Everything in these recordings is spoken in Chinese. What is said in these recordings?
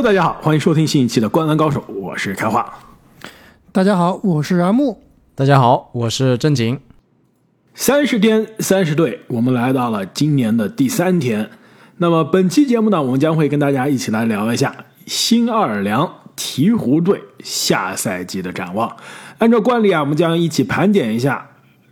Hello，大家好，欢迎收听新一期的《灌篮高手》，我是开化。大家好，我是阿木。大家好，我是正经。三十天，三十队，我们来到了今年的第三天。那么本期节目呢，我们将会跟大家一起来聊一下新奥尔良鹈鹕队下赛季的展望。按照惯例啊，我们将一起盘点一下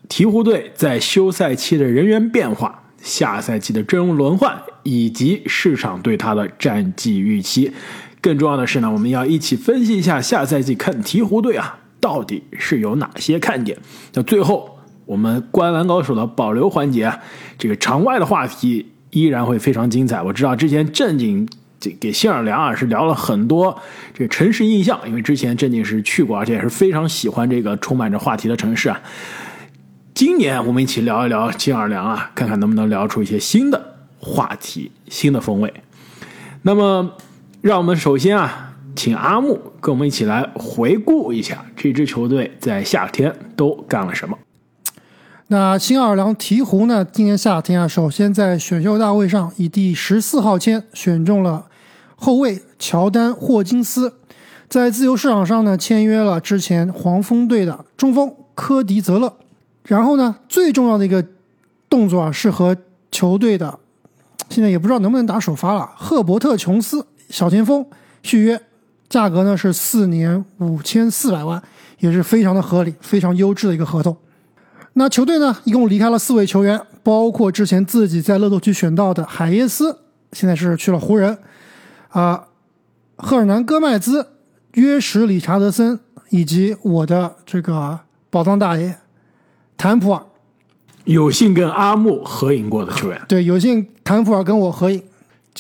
鹈鹕队在休赛期的人员变化。下赛季的阵容轮换以及市场对他的战绩预期，更重要的是呢，我们要一起分析一下下赛季看鹈鹕队啊，到底是有哪些看点。那最后，我们观篮高手的保留环节，这个场外的话题依然会非常精彩。我知道之前正经这给新尔良啊是聊了很多这个城市印象，因为之前正经是去过，而且也是非常喜欢这个充满着话题的城市啊。今年我们一起聊一聊新奥尔良啊，看看能不能聊出一些新的话题、新的风味。那么，让我们首先啊，请阿木跟我们一起来回顾一下这支球队在夏天都干了什么。那新奥尔良鹈鹕呢，今年夏天啊，首先在选秀大会上以第十四号签选中了后卫乔丹·霍金斯，在自由市场上呢签约了之前黄蜂队的中锋科迪·泽勒。然后呢，最重要的一个动作啊，是和球队的 现在也不知道能不能打首发了，赫伯特·琼斯小前锋续约，价格呢是四年五千四百万，也是非常的合理，非常优质的一个合同。那球队呢，一共离开了四位球员，包括之前自己在乐透区选到的海耶斯，现在是去了湖人，啊，赫尔南·戈麦兹、约什·理查德森，以及我的这个宝藏大爷。坦普尔有幸跟阿木合影过的球员，对，有幸坦普尔跟我合影，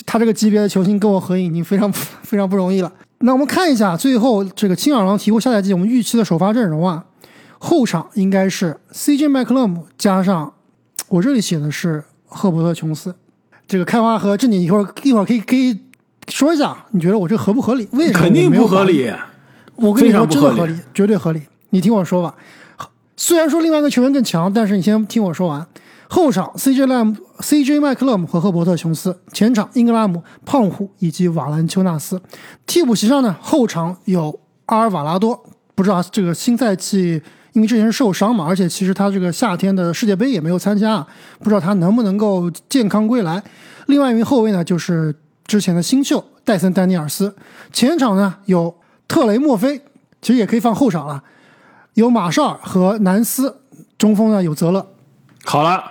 他这个级别的球星跟我合影已经非常 非常不容易了。那我们看一下最后这个青鸟狼鹈鹕下赛季我们预期的首发阵容啊，后场应该是 CJ 麦克勒姆加上我这里写的是赫伯特琼斯，这个开花和正经一会儿一会儿可以可以说一下，你觉得我这合不合理？为什么肯定不合理？我跟你说，真的合理，绝对合理。你听我说吧。虽然说另外一个球员更强，但是你先听我说完。后场 CJ 莱姆、CJ 麦克勒姆和赫伯特琼斯；前场英格拉姆、胖虎以及瓦兰丘纳斯。替补席上呢，后场有阿尔瓦拉多，不知道这个新赛季因为之前是受伤嘛，而且其实他这个夏天的世界杯也没有参加，不知道他能不能够健康归来。另外一名后卫呢，就是之前的新秀戴森丹尼尔斯。前场呢有特雷莫菲，其实也可以放后场了。有马绍尔和南斯，中锋呢有泽勒。好了，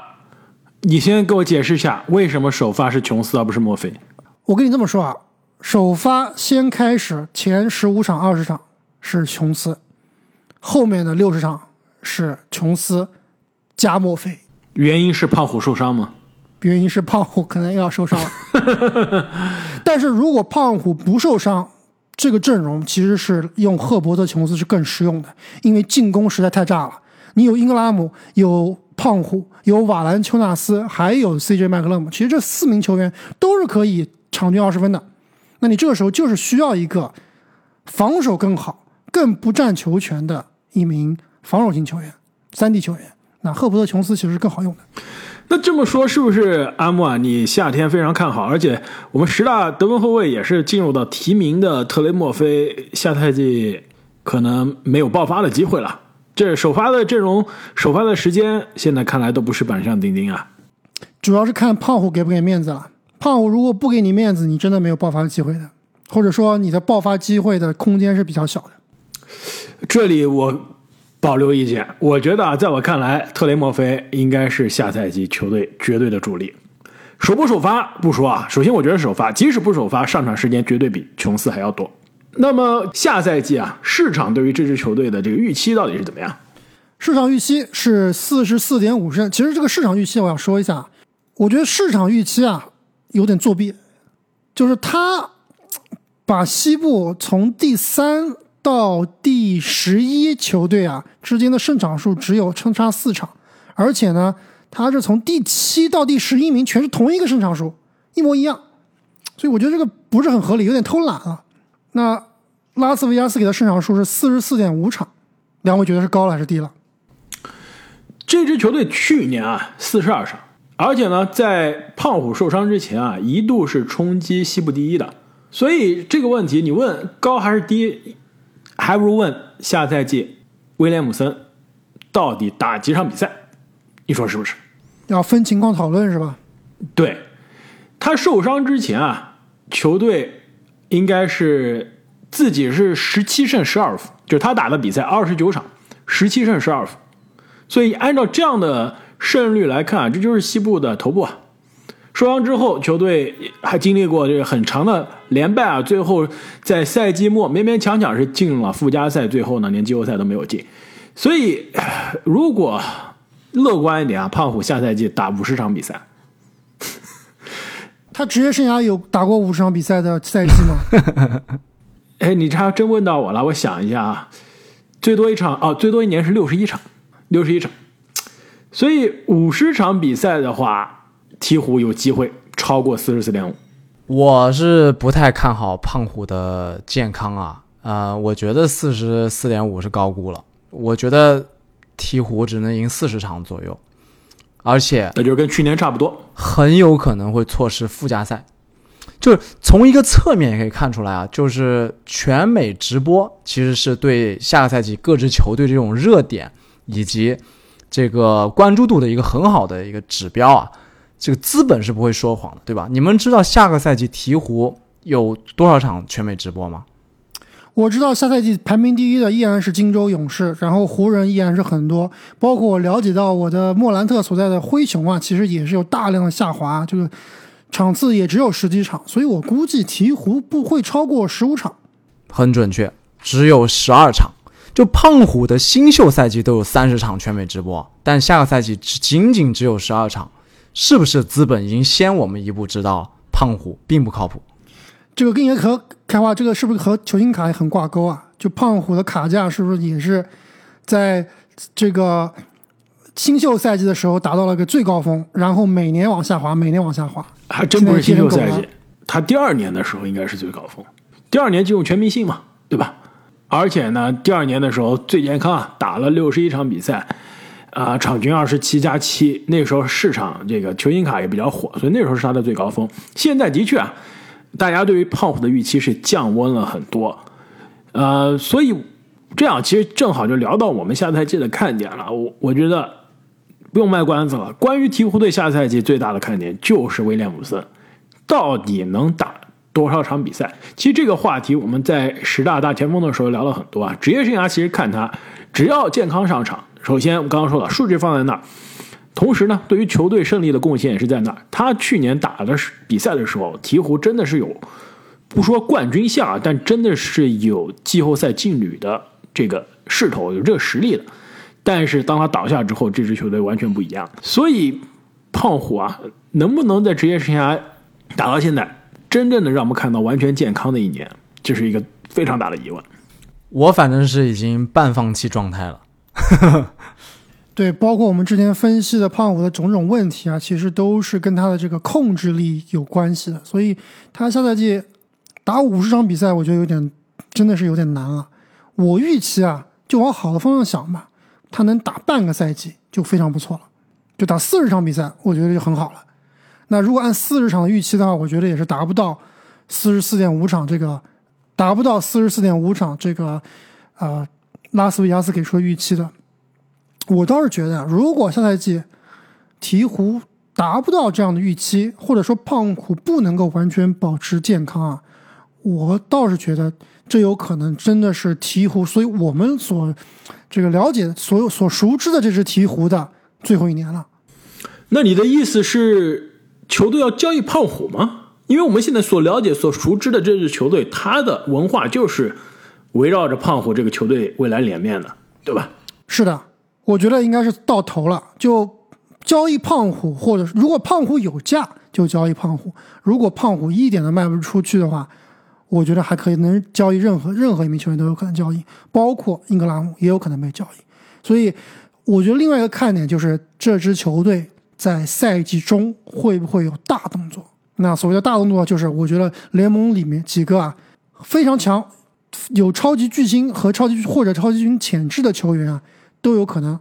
你先给我解释一下，为什么首发是琼斯而不是墨菲？我跟你这么说啊，首发先开始前十五场、二十场是琼斯，后面的六十场是琼斯加墨菲。原因是胖虎受伤吗？原因是胖虎可能要受伤了。但是如果胖虎不受伤，这个阵容其实是用赫伯特·琼斯是更实用的，因为进攻实在太炸了。你有英格拉姆，有胖虎，有瓦兰丘纳斯，还有 CJ 麦克勒姆，其实这四名球员都是可以场均二十分的。那你这个时候就是需要一个防守更好、更不占球权的一名防守型球员，三 D 球员。那赫伯特·琼斯其实是更好用的。那这么说是不是阿木啊？你夏天非常看好，而且我们十大得分后卫也是进入到提名的特雷莫菲，下赛季可能没有爆发的机会了。这首发的阵容、首发的时间，现在看来都不是板上钉钉啊。主要是看胖虎给不给面子了。胖虎如果不给你面子，你真的没有爆发的机会的，或者说你的爆发机会的空间是比较小的。这里我。保留意见，我觉得啊，在我看来，特雷莫菲应该是下赛季球队绝对的主力。首不首发不说啊，首先我觉得首发，即使不首发，上场时间绝对比琼斯还要多。那么下赛季啊，市场对于这支球队的这个预期到底是怎么样？市场预期是四十四点五胜。其实这个市场预期我要说一下，我觉得市场预期啊有点作弊，就是他把西部从第三。到第十一球队啊之间的胜场数只有相差四场，而且呢，他是从第七到第十一名全是同一个胜场数，一模一样，所以我觉得这个不是很合理，有点偷懒了。那拉斯维加斯给的胜场数是四十四点五场，两位觉得是高了还是低了？这支球队去年啊四十二场，而且呢，在胖虎受伤之前啊，一度是冲击西部第一的。所以这个问题你问高还是低，还不如问下赛季威廉姆森到底打几场比赛？你说是不是？要分情况讨论是吧？对，他受伤之前啊，球队应该是自己是十七胜十二负，就是他打的比赛二十九场，十七胜十二负，所以按照这样的胜率来看，这就是西部的头部啊。受伤之后，球队还经历过这个很长的连败啊，最后在赛季末勉勉强强是进了附加赛，最后呢连季后赛都没有进。所以，如果乐观一点啊，胖虎下赛季打五十场比赛。他职业生涯有打过五十场比赛的赛季吗？哎，你这还真问到我了。我想一下啊，最多一场哦，最多一年是六十一场，六十一场。所以五十场比赛的话，鹈鹕有机会超过四十四点五。我是不太看好胖虎的健康啊，呃，我觉得四十四点五是高估了。我觉得鹈鹕只能赢四十场左右。而且那就跟去年差不多，很有可能会错失附加赛。就是从一个侧面也可以看出来啊，就是全美直播其实是对下个赛季各支球队这种热点以及这个关注度的一个很好的一个指标啊。这个资本是不会说谎的，对吧？你们知道下个赛季鹈鹕有多少场全美直播吗？我知道下赛季排名第一的依然是金州勇士，然后湖人依然是很多，包括我了解到我的莫兰特所在的灰熊啊，其实也是有大量的下滑，就是场次也只有十几场，所以我估计鹈鹕不会超过十五场。很准确，只有十二场。就胖虎的新秀赛季都有三十场全美直播，但下个赛季只仅仅只有十二场，是不是资本已经先我们一步知道胖虎并不靠谱？这个跟也和开花，这个是不是和球星卡也很挂钩啊？就胖虎的卡价是不是也是在这个新秀赛季的时候达到了个最高峰，然后每年往下滑，每年往下滑？还真不是新秀赛季，他第二年的时候应该是最高峰，第二年进入全明星嘛，对吧？而且呢，第二年的时候最健康啊，打了六十一场比赛，啊，场均二十七加七，那时候市场这个球星卡也比较火，所以那时候是他的最高峰。现在的确啊。大家对于胖虎的预期是降温了很多，呃，所以这样其实正好就聊到我们下赛季的看点了。我我觉得不用卖关子了，关于鹈鹕队下赛季最大的看点就是威廉姆森到底能打多少场比赛。其实这个话题我们在十大大前锋的时候聊了很多啊。职业生涯其实看他只要健康上场，首先我刚刚说了数据放在那儿。同时呢，对于球队胜利的贡献也是在那儿。他去年打的是比赛的时候，鹈鹕真的是有不说冠军相啊，但真的是有季后赛劲旅的这个势头，有这个实力的。但是当他倒下之后，这支球队完全不一样。所以胖虎啊，能不能在职业生涯打到现在，真正的让我们看到完全健康的一年，这是一个非常大的疑问。我反正是已经半放弃状态了。对，包括我们之前分析的胖虎的种种问题啊，其实都是跟他的这个控制力有关系的。所以他下赛季打五十场比赛，我觉得有点真的是有点难了。我预期啊，就往好的方向想吧，他能打半个赛季就非常不错了。就打四十场比赛，我觉得就很好了。那如果按四十场的预期的话，我觉得也是达不到四十四点五场这个，达不到四十四点五场这个，呃，拉斯维加斯给出的预期的。我倒是觉得，如果下赛季鹈鹕达不到这样的预期，或者说胖虎不能够完全保持健康啊，我倒是觉得这有可能真的是鹈鹕，所以我们所这个了解、所有所熟知的这支鹈鹕的最后一年了。那你的意思是球队要交易胖虎吗？因为我们现在所了解、所熟知的这支球队，它的文化就是围绕着胖虎这个球队未来脸面的，对吧？是的。我觉得应该是到头了，就交易胖虎，或者如果胖虎有价就交易胖虎。如果胖虎一点都卖不出去的话，我觉得还可以能交易任何任何一名球员都有可能交易，包括英格拉姆也有可能被交易。所以我觉得另外一个看点就是这支球队在赛季中会不会有大动作。那所谓的大动作就是我觉得联盟里面几个啊非常强、有超级巨星和超级或者超级巨星潜质的球员啊。都有可能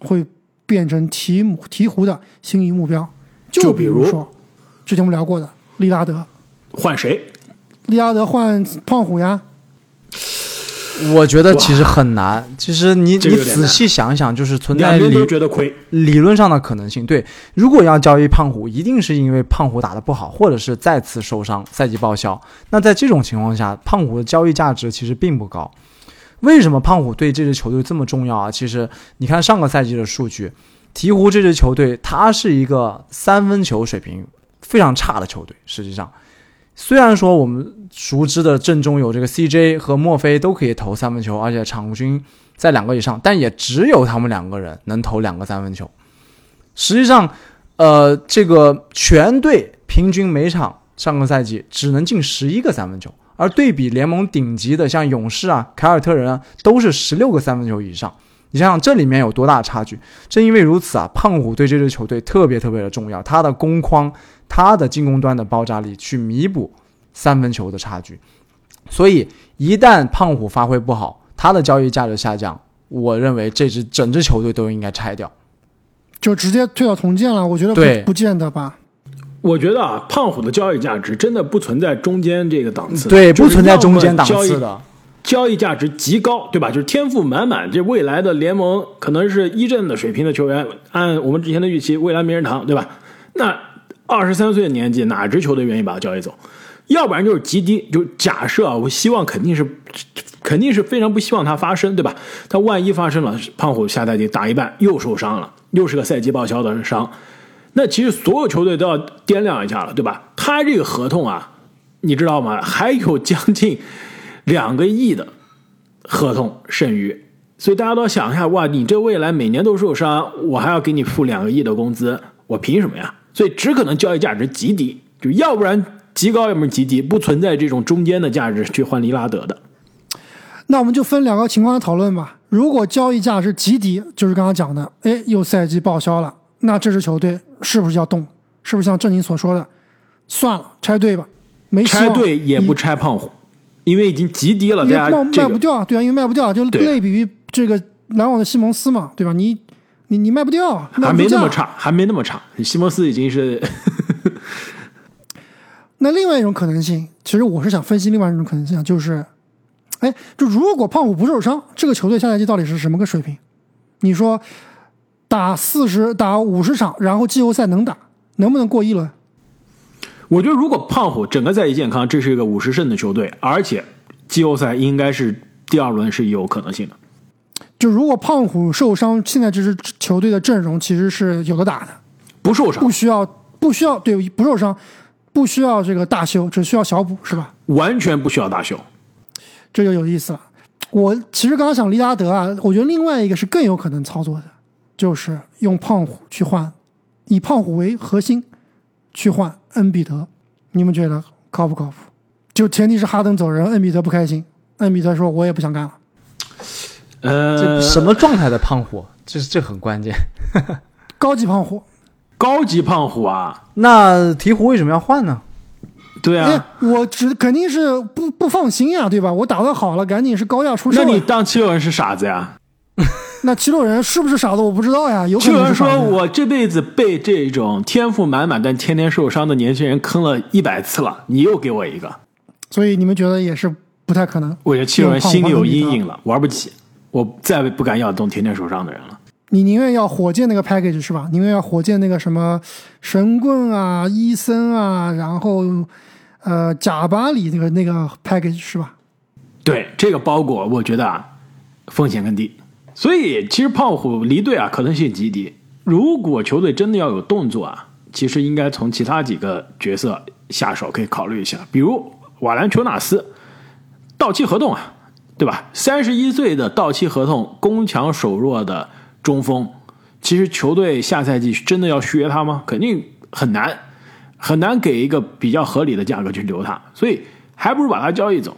会变成鹈鹕鹈鹕的心仪目标，就比如说之前我们聊过的利拉德，换谁？利拉德换胖虎呀？我觉得其实很难。其实你你仔细想想，就是存在。理论上的可能性。对，如果要交易胖虎，一定是因为胖虎打得不好，或者是再次受伤，赛季报销。那在这种情况下，胖虎的交易价值其实并不高。为什么胖虎对这支球队这么重要啊？其实你看上个赛季的数据，鹈鹕这支球队，它是一个三分球水平非常差的球队。实际上，虽然说我们熟知的阵中有这个 CJ 和墨菲都可以投三分球，而且场均在两个以上，但也只有他们两个人能投两个三分球。实际上，呃，这个全队平均每场上个赛季只能进十一个三分球，而对比联盟顶级的像勇士啊、凯尔特人啊，都是十六个三分球以上。你想想这里面有多大差距？正因为如此啊，胖虎对这支球队特别特别的重要，他的攻框、他的进攻端的爆炸力去弥补三分球的差距。所以一旦胖虎发挥不好，他的交易价值下降，我认为这支整支球队都应该拆掉。就直接退到重建了？我觉得对不不见得吧。我觉得啊，胖虎的交易价值真的不存在中间这个档次，对，就是不存在中间档次的。交易价值极高，对吧？就是天赋满满，这未来的联盟可能是一阵的水平的球员，按我们之前的预期，未来名人堂，对吧？那二十三岁的年纪，哪支球队愿意把他交易走？要不然就是极低，就假设啊，我希望肯定是，肯定是非常不希望它发生，对吧？他万一发生了，胖虎下赛季打一半又受伤了，又是个赛季报销的伤，那其实所有球队都要掂量一下了，对吧？他这个合同啊，你知道吗？还有将近两个亿的合同剩余，所以大家都要想一下，哇，你这未来每年都受伤，我还要给你付两个亿的工资，我凭什么呀？所以只可能交易价值极低，就要不然极高，要么极低，不存在这种中间的价值去换利拉德的。那我们就分两个情况来讨论吧。如果交易价值极低，就是刚刚讲的，哎，又赛季报销了，那这支球队是不是要动？是不是像正宁所说的，算了，拆队吧，没拆望队也不拆胖虎，因为已经极低了，对啊卖这个卖不掉啊，对啊，因为卖不掉，就类比于这个篮网的西蒙斯嘛，对吧？你你你卖不掉，卖还。没那么差，还没那么差。西蒙斯已经是 那另外一种可能性，其实我是想分析另外一种可能性啊，就是，哎，就如果胖虎不受伤，这个球队下赛季到底是什么个水平？你说打四十打五十场，然后季后赛能打，能不能过一轮？我觉得如果胖虎整个赛季健康，这是一个五十胜的球队，而且季后赛应该是第二轮是有可能性的。就如果胖虎受伤，现在这支球队的阵容其实是有的打的，不受伤不，需要不需要对不受伤，不需要这个大修，只需要小补，是吧？完全不需要大修。这就有意思了。我其实刚刚想利拉德啊，我觉得另外一个是更有可能操作的，就是用胖虎去换，以胖虎为核心去换恩比德，你们觉得靠不靠谱？就前提是哈登走人，恩比德不开心，恩比德说我也不想干了。这呃，什么状态的胖虎？这这很关键。高级胖虎，高级胖虎啊？那鹈鹕为什么要换呢？对哎啊，，我只肯定是不不放心呀，对吧？我打得好了，赶紧是高价出售。那你当七六人是傻子呀？那七六人是不是傻子？我不知道呀，有可能是。说我这辈子被这种天赋满满但天天受伤的年轻人坑了一百次了，你又给我一个，所以你们觉得也是不太可能。我觉得七六人心里有阴影了，玩不起，我再不敢要这种天天受伤的人了。你宁愿要火箭那个 package 是吧？宁愿要火箭那个什么神棍啊、伊森啊，然后呃贾巴里那个那个 package 是吧？对这个包裹，我觉得啊，风险更低。所以其实胖虎离队啊，可能性极低。如果球队真的要有动作啊，其实应该从其他几个角色下手，可以考虑一下，比如瓦兰乔纳斯到期合同啊，对吧？三十一岁的到期合同，攻强守弱的中锋，其实球队下赛季真的要续约他吗？肯定很难，很难给一个比较合理的价格去留他，所以还不如把他交易走。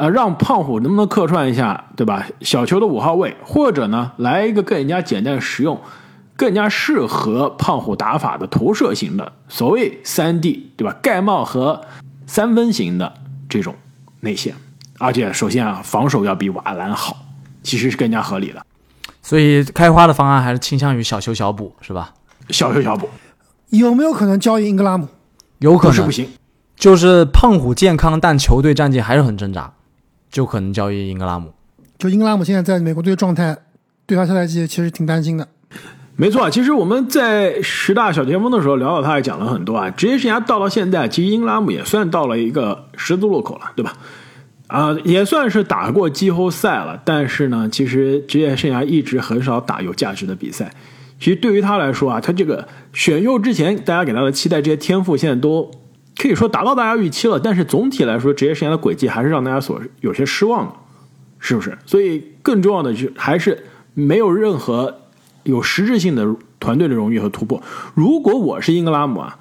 呃，让胖虎能不能客串一下，对吧？小球的五号位，或者呢，来一个更加简单实用、更加适合胖虎打法的投射型的，所谓三 D，对吧？盖帽和三分型的这种内线，而且首先啊，防守要比瓦兰好，其实是更加合理的。所以开花的方案还是倾向于小修小补，是吧？小修小补，有没有可能交易英格拉姆？有可能不是不行，就是胖虎健康，但球队战绩还是很挣扎，就可能交易英格拉姆。就英格拉姆现在在美国队的状态，对他下赛季其实挺担心的。没错，其实我们在十大小前锋的时候聊到他，也讲了很多啊。职业生涯到了现在，其实英格拉姆也算到了一个十字路口了，对吧？啊，也算是打过季后赛了，但是呢，其实职业生涯一直很少打有价值的比赛。其实对于他来说啊，他这个选秀之前大家给他的期待，这些天赋现在都可以说达到大家预期了。但是总体来说，职业生涯的轨迹还是让大家所有些失望的，是不是？所以更重要的是，还是没有任何有实质性的团队的荣誉和突破。如果我是英格拉姆啊，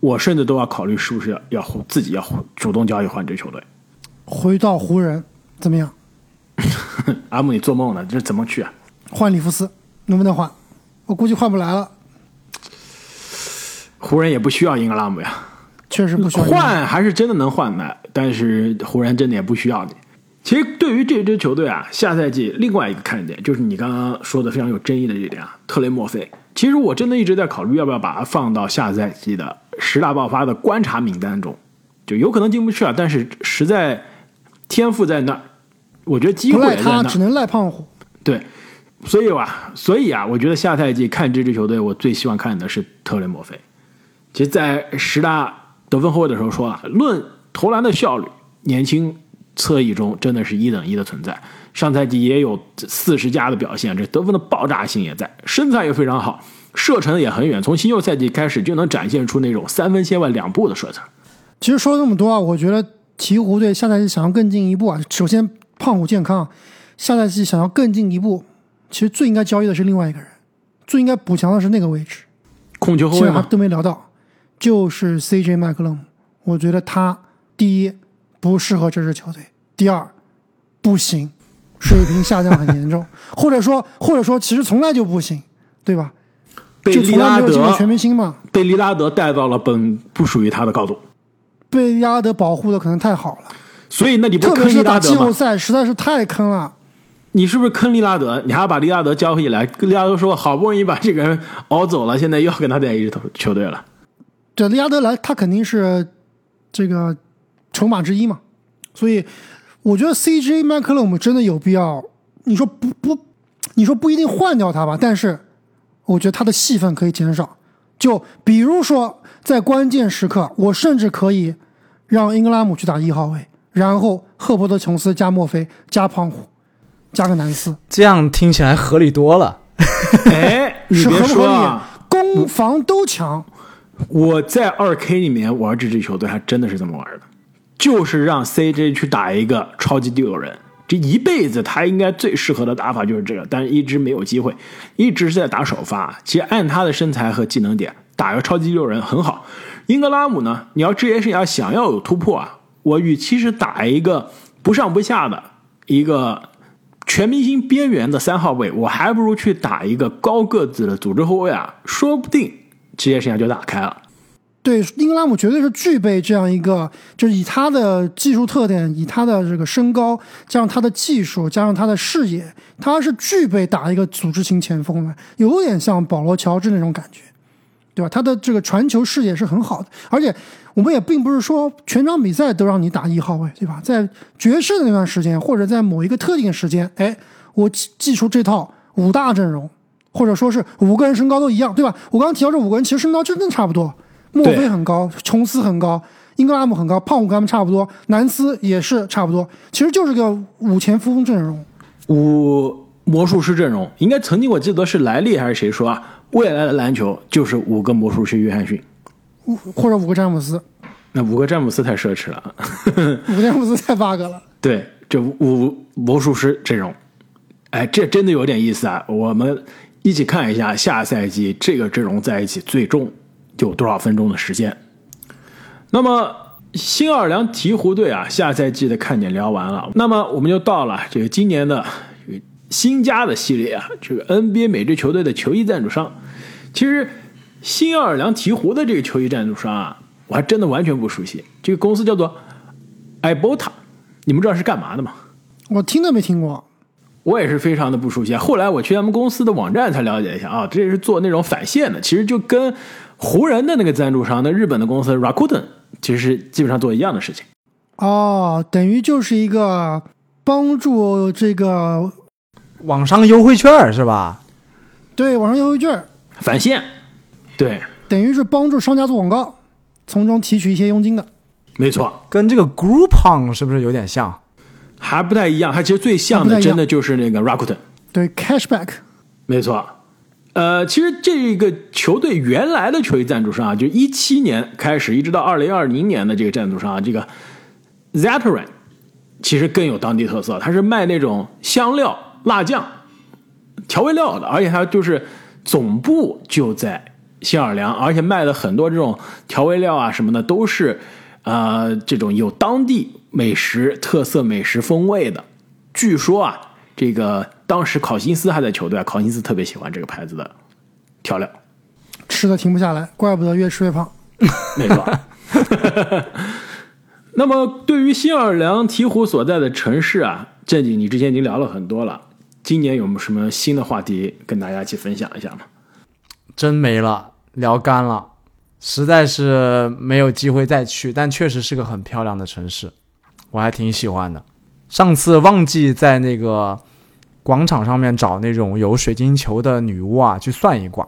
我甚至都要考虑是不是要要自己要主动交易换支球队。回到湖人怎么样？阿姆，你做梦呢？这怎么去啊？换里弗斯能不能换？我估计换不来了。湖人也不需要英格拉姆呀，确实不需要。换还是真的能换的，但是湖人真的也不需要你。其实对于这支球队啊，下赛季另外一个看点就是你刚刚说的非常有争议的这点啊，特雷莫菲。其实我真的一直在考虑要不要把它放到下赛季的十大爆发的观察名单中，就有可能进不去啊，但是实在。天赋在那儿，我觉得机会在那只能赖胖虎。对，所以吧，所以啊，我觉得下赛季看这支球队，我最希望看的是特雷莫菲。其实，在十大得分后卫的时候说啊，论投篮的效率，年轻侧翼中真的是一等一的存在。上赛季也有四十加的表现，这得分的爆炸性也在，身材也非常好，射程也很远。从新秀赛季开始就能展现出那种三分线外两步的射程。其实说了那么多啊，我觉得。鹈鹕队下赛季想要更进一步啊，首先胖虎健康，下赛季想要更进一步，其实最应该交易的是另外一个人，最应该补强的是那个位置，控球后卫都没聊到，就是 CJ 麦克勒姆。我觉得他第一不适合这支球队，第二不行，水平下降很严重，或者说或者说其实从来就不行，对吧？被利拉德全明星嘛，被利拉德带到了本不属于他的高度。被利拉德保护的可能太好了，所以那你不坑利拉德季后赛实在是太坑了。你是不是坑利拉德？你还要把利拉德交回来？利拉德说好不容易把这个人熬走了，现在又要跟他在一支球队了。对，利亚德莱，他肯定是这个筹码之一嘛。所以我觉得 CJ 麦克勒姆真的有必要。你说不不，你说不一定换掉他吧？但是我觉得他的戏份可以减少。就比如说。在关键时刻，我甚至可以让英格拉姆去打一号位，然后赫伯特·琼斯加墨菲加胖虎，加个南斯，这样听起来合理多了。哎，你别说，攻防都强。我在二 K 里面玩这支球队，还真的是这么玩的，就是让 CJ 去打一个超级第六人，这一辈子他应该最适合的打法就是这个，但是一直没有机会，一直是在打首发。其实按他的身材和技能点。打个超级第六人很好，英格拉姆呢？你要职业生涯想要有突破啊，我与其是打一个不上不下的一个全明星边缘的三号位，我还不如去打一个高个子的组织后卫啊，说不定职业生涯就打开了。对，英格拉姆绝对是具备这样一个，就是以他的技术特点，以他的这个身高，加上他的技术，加上他的视野，他是具备打一个组织型前锋的，有点像保罗乔治那种感觉。对吧？他的这个传球视野是很好的，而且我们也并不是说全场比赛都让你打一号位，对吧？在爵士的那段时间，或者在某一个特定的时间，哎，我记出这套五大阵容，或者说是五个人身高都一样，对吧？我刚刚提到这五个人其实身高真的差不多，墨菲很高，琼斯很高，英格拉姆很高，胖虎跟他们差不多，南斯也是差不多，其实就是个五前锋阵容，五魔术师阵容，应该曾经我记得是莱利还是谁说啊？未来的篮球就是五个魔术师约翰逊，五或者五个詹姆斯，那五个詹姆斯太奢侈了，五个詹姆斯太 bug 了。对，这五魔术师阵容，哎，这真的有点意思啊！我们一起看一下下赛季这个阵容在一起最终有多少分钟的时间。那么新奥尔良鹈鹕队啊，下赛季的看点聊完了，那么我们就到了这个今年的。新加的系列啊，这个 NBA 每支球队的球衣赞助商，其实新奥尔良鹈鹕的这个球衣赞助商啊，我还真的完全不熟悉。这个公司叫做 Ibot，你们知道是干嘛的吗？我听都没听过，我也是非常的不熟悉。后来我去他们公司的网站才了解一下啊，这是做那种返现的，其实就跟湖人的那个赞助商，那日本的公司 Rakuten 其实是基本上做一样的事情。哦，等于就是一个帮助这个网上优惠券是吧？对网上优惠券，返现，对，等于是帮助商家做广告，从中提取一些佣金的。没错，跟这个 Groupon 是不是有点像？还不太一样。它其实最像的，真的就是那个 Rakuten。对，cashback，没错，呃，其实这个球队原来的球衣赞助商啊，就一七年开始一直到二零二零年的这个赞助商啊，这个 Zatarain 其实更有当地特色，它是卖那种香料、辣酱、调味料的，而且它就是总部就在新奥尔良，而且卖的很多这种调味料啊什么的都是呃这种有当地美食特色美食风味的。据说啊，这个当时考辛斯还在球队啊，考辛斯特别喜欢这个牌子的调料。吃的停不下来，怪不得越吃越胖。没错。那么，对于新奥尔良鹈鹕所在的城市啊，正经，你之前已经聊了很多了。今年有没有什么新的话题跟大家一起分享一下吗？真没了，聊干了，实在是没有机会再去，但确实是个很漂亮的城市，我还挺喜欢的。上次忘记在那个广场上面找那种有水晶球的女巫啊，去算一卦，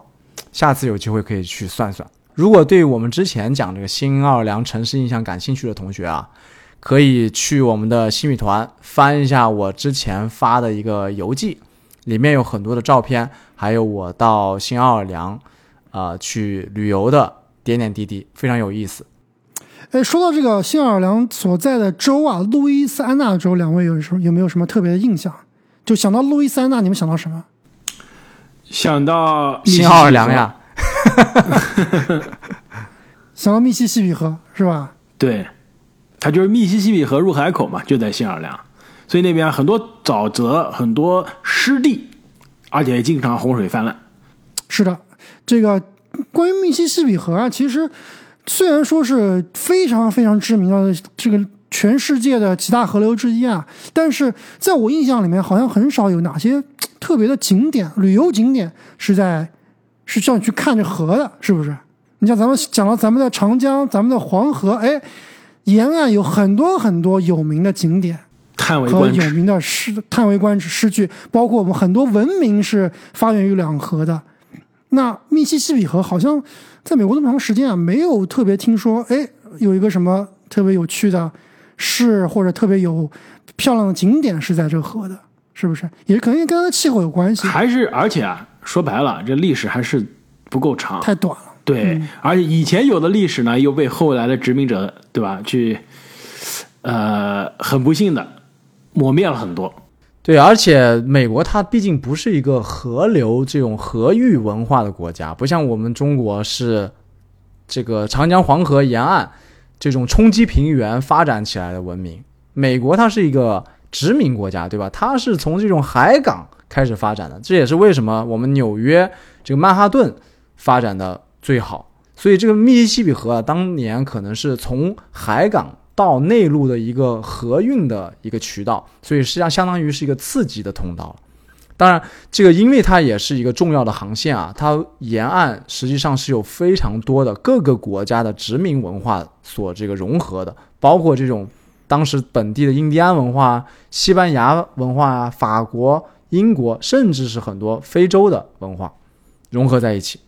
下次有机会可以去算算。如果对我们之前讲这个新奥尔良城市印象感兴趣的同学啊，可以去我们的新米团翻一下我之前发的一个游记，里面有很多的照片，还有我到新奥尔良啊、去旅游的点点滴滴，非常有意思。哎，说到这个新奥尔良所在的州啊，路易斯安那州，两位有什么有没有什么特别的印象？就想到路易斯安那，你们想到什么？想到新奥尔良呀，想到密西西比河是吧？对，它就是密西西比河入海口嘛，就在新奥尔良，所以那边很多沼泽、很多湿地，而且经常洪水泛滥。是的，这个关于密西西比河啊，其实虽然说是非常非常知名的这个全世界的几大河流之一啊，但是在我印象里面，好像很少有哪些特别的景点、旅游景点是在是叫你去看着河的，是不是？你像咱们讲到咱们的长江、咱们的黄河，哎，沿岸有很多很多有名的景点。叹为和观止。有名的诗叹为观止诗句，包括我们很多文明是发源于两河的。那密西西比河好像在美国这么长时间啊，没有特别听说，哎，有一个什么特别有趣的事或者特别有漂亮的景点是在这个河的，是不是？也可能跟它的气候有关系，还是而且啊，说白了，这历史还是不够长。太短了。对，而且以前有的历史呢，又被后来的殖民者，对吧？去，呃，很不幸的抹灭了很多。对，而且美国它毕竟不是一个河流这种河域文化的国家，不像我们中国是这个长江黄河沿岸这种冲积平原发展起来的文明。美国它是一个殖民国家，对吧？它是从这种海港开始发展的，这也是为什么我们纽约这个曼哈顿发展的最好。所以这个密西西比河啊，当年可能是从海港到内陆的一个河运的一个渠道，所以实际上相当于是一个次级的通道。当然，这个因为它也是一个重要的航线啊，它沿岸实际上是有非常多的各个国家的殖民文化所这个融合的，包括这种当时本地的印第安文化、西班牙文化啊、法国、英国，甚至是很多非洲的文化融合在一起。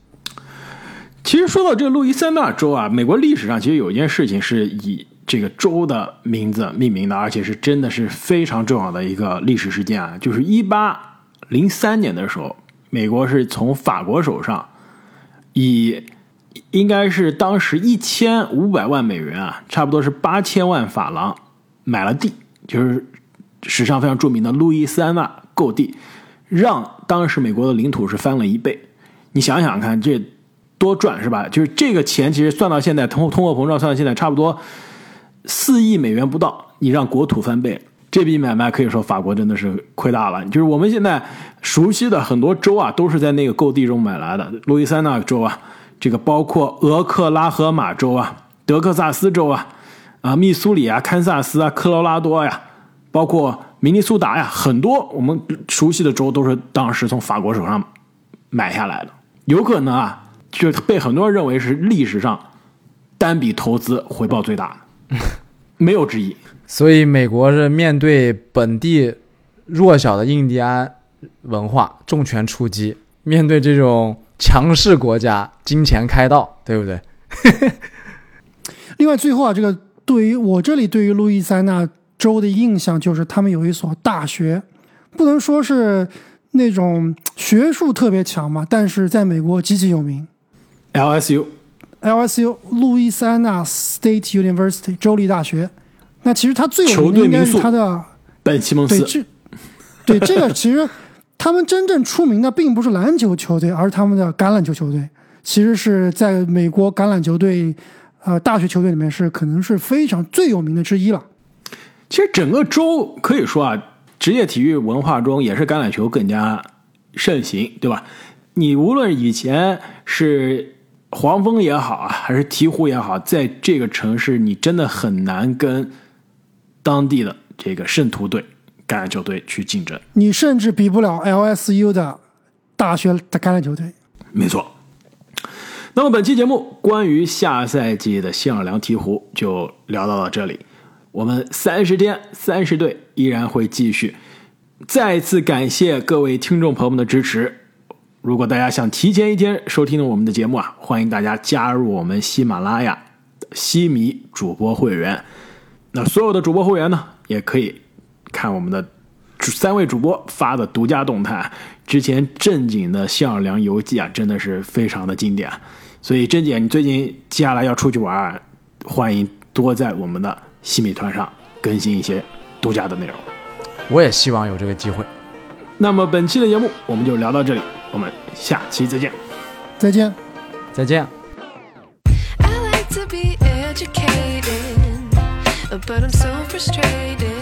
其实说到这个路易斯安那州啊，美国历史上其实有一件事情是以这个州的名字命名的，而且是真的是非常重要的一个历史事件啊，就是一八零三年的时候，美国是从法国手上以应该是当时一千五百万美元啊，差不多是八千万法郎买了地，就是史上非常著名的路易斯安那购地，让当时美国的领土是翻了一倍。你想想看，这多赚是吧？就是这个钱，其实算到现在通通货膨胀算到现在差不多四亿美元不到，你让国土翻倍，这笔买卖可以说法国真的是亏大了。就是我们现在熟悉的很多州啊，都是在那个购地中买来的。路易斯安那州啊，这个包括俄克拉荷马州啊、德克萨斯州啊、啊密苏里啊、堪萨斯啊、科罗拉多呀，包括明尼苏达呀，很多我们熟悉的州都是当时从法国手上买下来的。有可能啊，就被很多人认为是历史上单笔投资回报最大，没有之一。所以美国是面对本地弱小的印第安文化重拳出击，面对这种强势国家金钱开道，对不对？另外，最后啊，这个对于我这里对于路易斯安那州的印象就是，他们有一所大学，不能说是那种学术特别强嘛，但是在美国极其有名。LSU LSU 路易斯安那 State University 州立大学，那其实他最有名的应该是队名宿它的本西蒙斯，对这对这个其实 他们真正出名的并不是篮球球队，而是他们的橄榄球球队。其实是在美国橄榄球队，呃，大学球队里面是可能是非常最有名的之一了。其实整个州可以说啊，职业体育文化中也是橄榄球更加盛行，对吧？你无论以前是黄蜂也好啊，还是鹈鹕也好，在这个城市，你真的很难跟当地的这个圣徒队橄榄球队去竞争。你甚至比不了 LSU 的大学的橄榄球队。没错。那么本期节目关于下赛季的新奥尔良鹈鹕就聊到了这里。我们三十天三十队依然会继续。再次感谢各位听众朋友们的支持。如果大家想提前一天收听我们的节目啊，欢迎大家加入我们喜马拉雅西米主播会员。那所有的主播会员呢，也可以看我们的三位主播发的独家动态。之前正经的新奥尔良游记啊，真的是非常的经典。所以珍姐，你最近接下来要出去玩，欢迎多在我们的西米团上更新一些独家的内容。我也希望有这个机会。那么本期的节目我们就聊到这里，我们下期再见。再见。再见。I like to be educated, but I'm so frustrated.